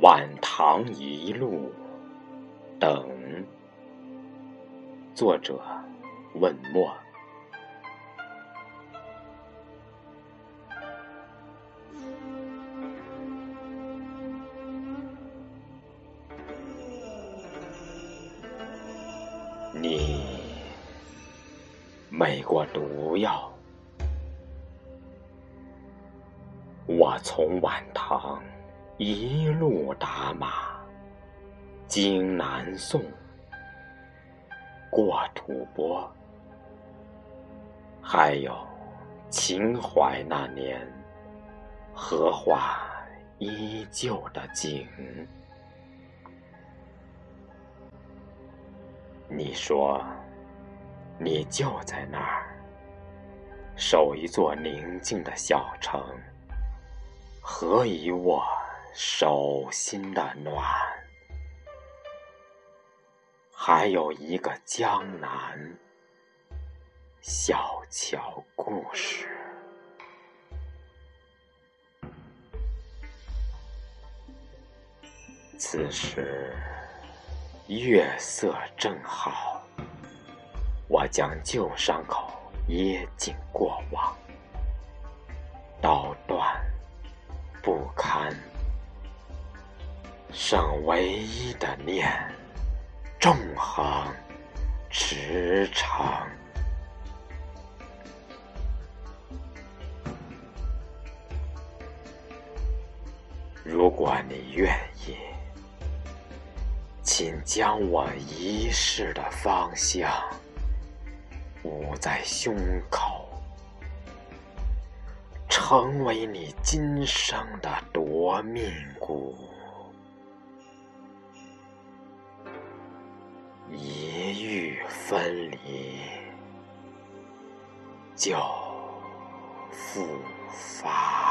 晚唐一路等，作者问墨。你没过毒药，我从晚唐。一路打马，经南宋，过吐蕃，还有秦淮那年荷花依旧的景。你说，你就在那儿，守一座宁静的小城，何以我？手心的暖，还有一个江南小桥故事。此时月色正好，我将旧伤口掖进过往，剩唯一的念，纵横驰骋。如果你愿意，请将我一世的方向捂在胸口，成为你今生的夺命蛊。一遇分离，就复发。